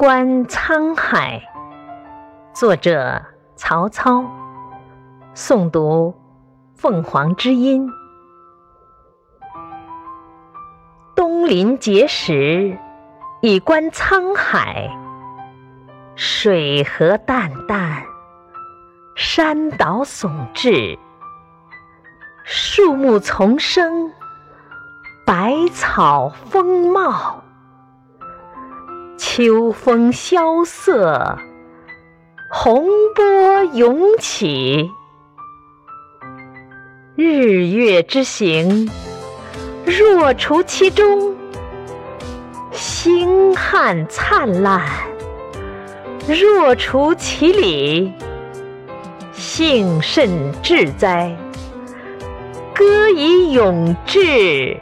观沧海，作者曹操，诵读凤凰之音。东临碣石，以观沧海。水何澹澹，山岛竦峙，树木丛生，百草丰茂。秋风萧瑟，洪波涌起。日月之行，若除其中；星汉灿烂，若除其里。幸甚至哉！歌以咏志。